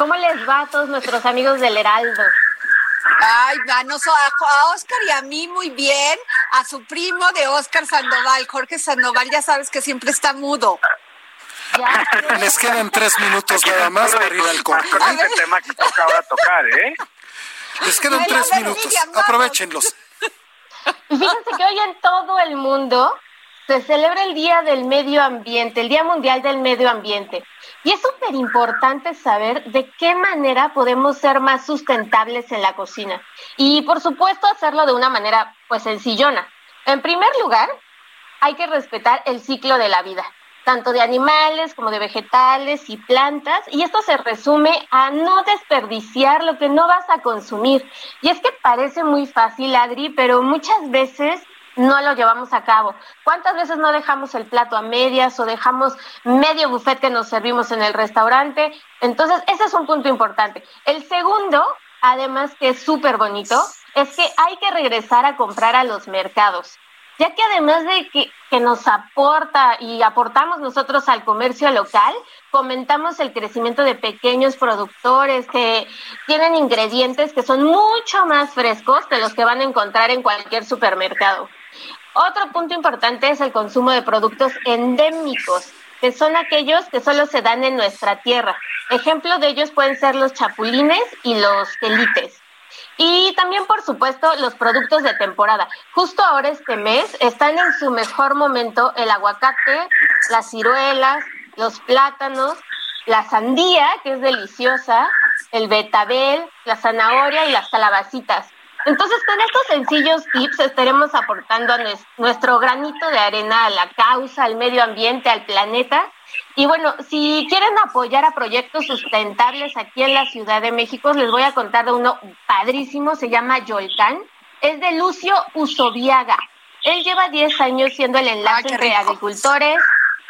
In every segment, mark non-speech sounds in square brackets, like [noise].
¿Cómo les va a todos nuestros amigos del Heraldo? Ay, a, a Oscar y a mí muy bien, a su primo de Oscar Sandoval, Jorge Sandoval, ya sabes que siempre está mudo. Ya, [laughs] Les quedan tres minutos nada más para ir al corte. Con este tema que toca ahora tocar, ¿eh? Les quedan tres minutos. Aprovechenlos. Fíjense que hoy en todo el mundo se celebra el Día del Medio Ambiente, el Día Mundial del Medio Ambiente. Y es súper importante saber de qué manera podemos ser más sustentables en la cocina. Y por supuesto hacerlo de una manera pues sencillona. En primer lugar, hay que respetar el ciclo de la vida, tanto de animales como de vegetales y plantas, y esto se resume a no desperdiciar lo que no vas a consumir. Y es que parece muy fácil, Adri, pero muchas veces no lo llevamos a cabo. ¿Cuántas veces no dejamos el plato a medias o dejamos medio buffet que nos servimos en el restaurante? Entonces, ese es un punto importante. El segundo, además que es súper bonito, es que hay que regresar a comprar a los mercados ya que además de que, que, nos aporta y aportamos nosotros al comercio local, fomentamos el crecimiento de pequeños productores que tienen ingredientes que son mucho más frescos que los que van a encontrar en cualquier supermercado. Otro punto importante es el consumo de productos endémicos, que son aquellos que solo se dan en nuestra tierra. Ejemplo de ellos pueden ser los chapulines y los quelites. Y también, por supuesto, los productos de temporada. Justo ahora este mes están en su mejor momento el aguacate, las ciruelas, los plátanos, la sandía, que es deliciosa, el betabel, la zanahoria y las calabacitas. Entonces, con estos sencillos tips estaremos aportando a nuestro granito de arena a la causa, al medio ambiente, al planeta. Y bueno, si quieren apoyar a proyectos sustentables aquí en la Ciudad de México, les voy a contar de uno padrísimo, se llama Yolcán. Es de Lucio Usoviaga. Él lleva 10 años siendo el enlace Ay, entre agricultores,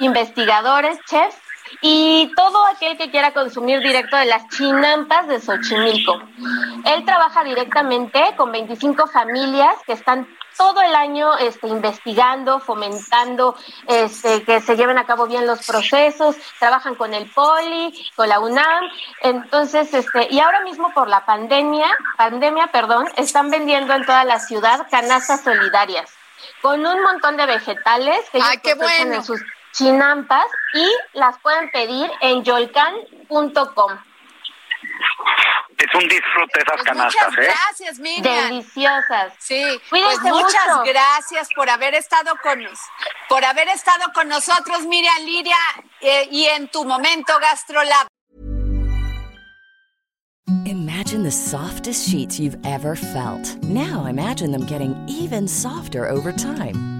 investigadores, chefs y todo aquel que quiera consumir directo de las chinampas de Xochimilco. Él trabaja directamente con 25 familias que están todo el año este, investigando, fomentando este, que se lleven a cabo bien los procesos, trabajan con el Poli, con la UNAM, entonces, este, y ahora mismo por la pandemia, pandemia, perdón, están vendiendo en toda la ciudad canastas solidarias con un montón de vegetales que ellos Ay, qué procesan bueno. en sus chinampas y las pueden pedir en yolcan.com. Es un disfrute esas Pues canastas, muchas ¿eh? gracias, Miriam. Deliciosas. Sí, pues Cuídense muchas mucho. gracias por haber estado con nos, por haber estado con nosotros, Miriam Liria, eh, y en tu momento GastroLab. Imagine the softest sheets you've ever felt. Now imagine them getting even softer over time.